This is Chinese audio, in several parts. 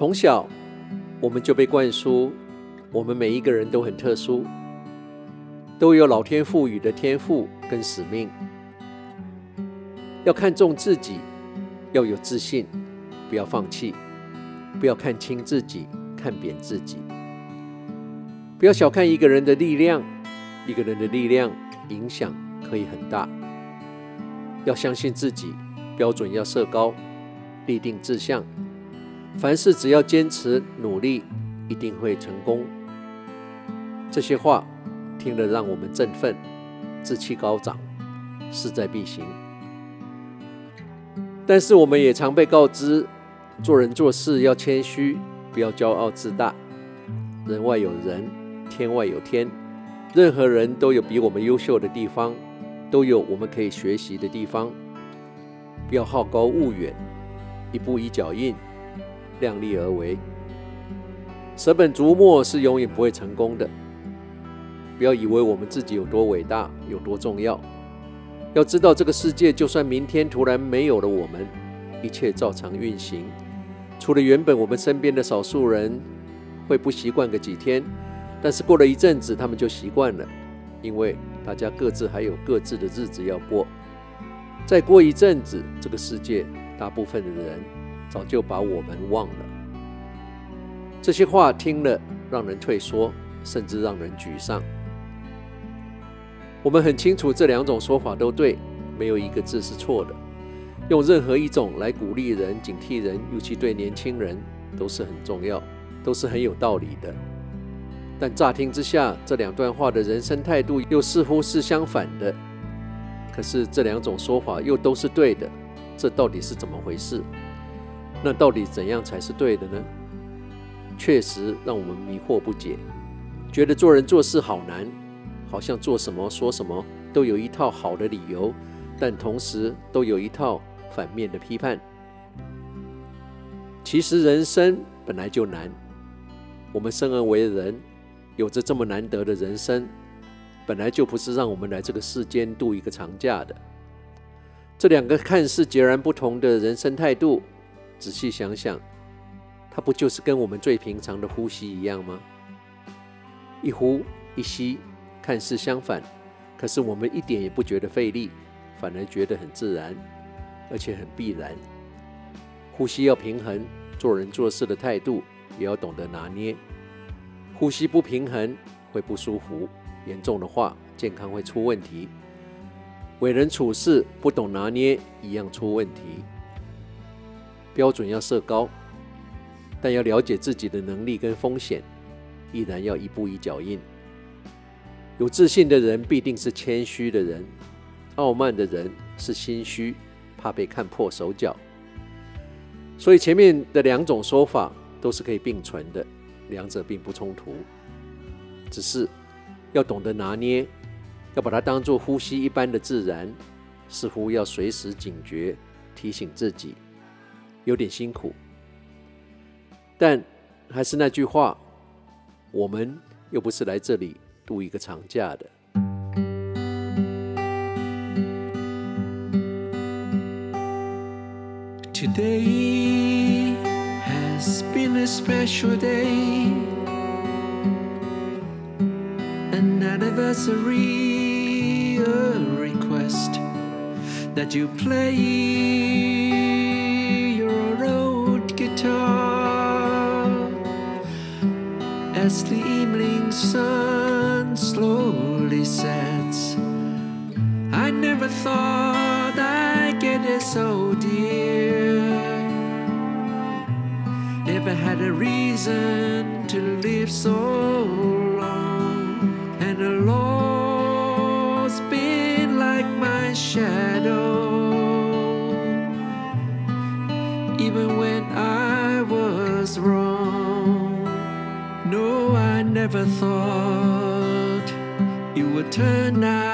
从小我们就被灌输，我们每一个人都很特殊，都有老天赋予的天赋跟使命，要看重自己，要有自信，不要放弃，不要看轻自己，看扁自己，不要小看一个人的力量，一个人的力量影响可以很大，要相信自己，标准要设高，立定志向，凡事只要坚持努力，一定会成功。这些话听了让我们振奋，志气高涨，势在必行。但是我们也常被告知，做人做事要谦虚，不要骄傲自大。人外有人，天外有天，任何人都有比我们优秀的地方，都有我们可以学习的地方。不要好高骛远，一步一脚印，量力而为。舍本逐末是永远不会成功的。不要以为我们自己有多伟大，有多重要。要知道，这个世界就算明天突然没有了我们，一切照常运行。除了原本我们身边的少数人会不习惯个几天，但是过了一阵子，他们就习惯了，因为大家各自还有各自的日子要过。再过一阵子，这个世界大部分的人早就把我们忘了。这些话听了，让人退缩，甚至让人沮丧。我们很清楚，这两种说法都对，没有一个字是错的。用任何一种来鼓励人、警惕人，尤其对年轻人，都是很重要，都是很有道理的。但乍听之下，这两段话的人生态度又似乎是相反的。可是这两种说法又都是对的，这到底是怎么回事？那到底怎样才是对的呢？确实让我们迷惑不解，觉得做人做事好难。好像做什么说什么都有一套好的理由，但同时都有一套反面的批判。其实人生本来就难，我们生而为人，有着这么难得的人生，本来就不是让我们来这个世间度一个长假的。这两个看似截然不同的人生态度，仔细想想，它不就是跟我们最平常的呼吸一样吗？一呼一吸。看似相反，可是我们一点也不觉得费力，反而觉得很自然，而且很必然。呼吸要平衡，做人做事的态度也要懂得拿捏。呼吸不平衡会不舒服，严重的话健康会出问题。为人处事不懂拿捏，一样出问题。标准要设高，但要了解自己的能力跟风险，依然要一步一脚印。有自信的人必定是谦虚的人，傲慢的人是心虚，怕被看破手脚。所以前面的两种说法都是可以并存的，两者并不冲突，只是要懂得拿捏，要把它当作呼吸一般的自然，似乎要随时警觉，提醒自己，有点辛苦。但还是那句话，我们又不是来这里。度一个长假的。Today has been a special day, an anniversary, a request that you play as the evening sun slowly sets. I never thought I'd get it so dear. Never had a reason to live so never thought you would turn out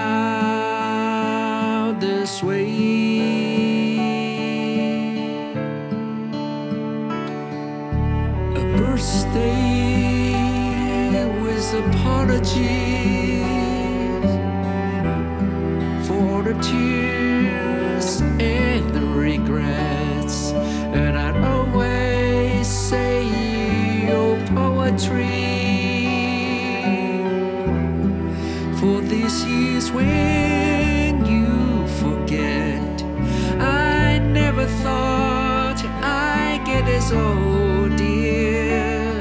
this way. A birthday with apologies for the tears and the regrets, and I'd always say. your poetry. Is when you forget. I never thought I'd get as old, dear.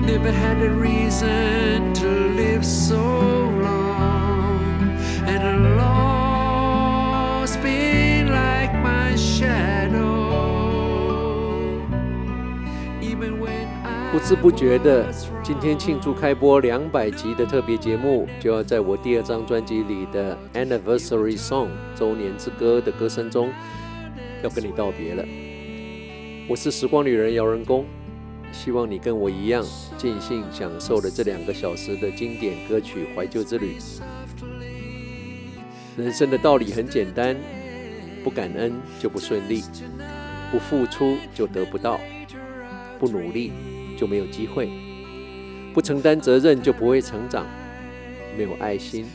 Never had a reason 不知不觉的今天庆祝开播两百集的特别节目，就要在我第二张专辑里的 Anniversary Song 周年之歌的歌声中，要跟你道别了。我是时光旅人姚人工，希望你跟我一样，尽兴享受了这两个小时的经典歌曲怀旧之旅。人生的道理很简单，不感恩就不顺利，不付出就得不到，不努力就没有机会，不承担责任就不会成长，没有爱心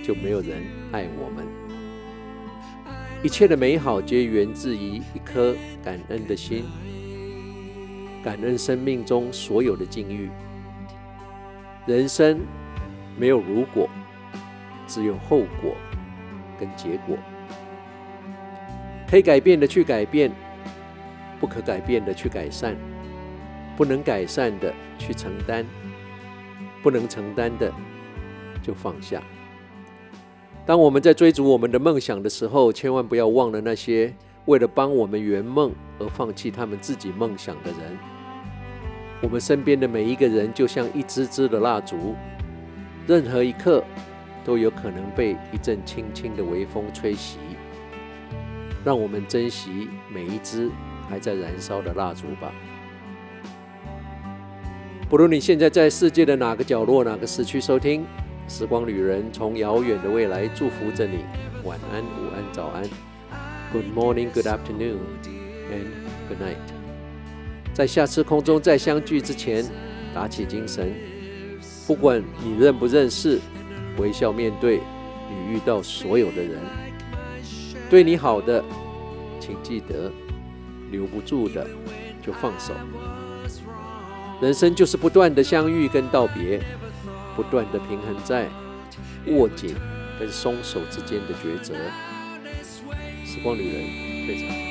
就没有人爱我们。一切的美好皆源自于一颗感恩的心，感恩生命中所有的境遇。人生没有如果，只有后果跟结果。可以改变的去改变，不可改变的去改善，不能改善的去承担，不能承担的就放下。当我们在追逐我们的梦想的时候，千万不要忘了那些为了帮我们圆梦而放弃他们自己梦想的人。我们身边的每一个人就像一支支的蜡烛，任何一刻都有可能被一阵轻轻的微风吹熄。让我们珍惜每一支还在燃烧的蜡烛吧。不论你现在在世界的哪个角落、哪个时区收听，时光旅人从遥远的未来祝福着你。晚安、午安、早安。Good morning, good afternoon, and good night。在下次空中再相聚之前，打起精神。不管你认不认识，微笑面对你遇到所有的人。对你好的，请记得；留不住的，就放手。人生就是不断的相遇跟道别，不断的平衡在握紧跟松手之间的抉择。时光旅人，退场。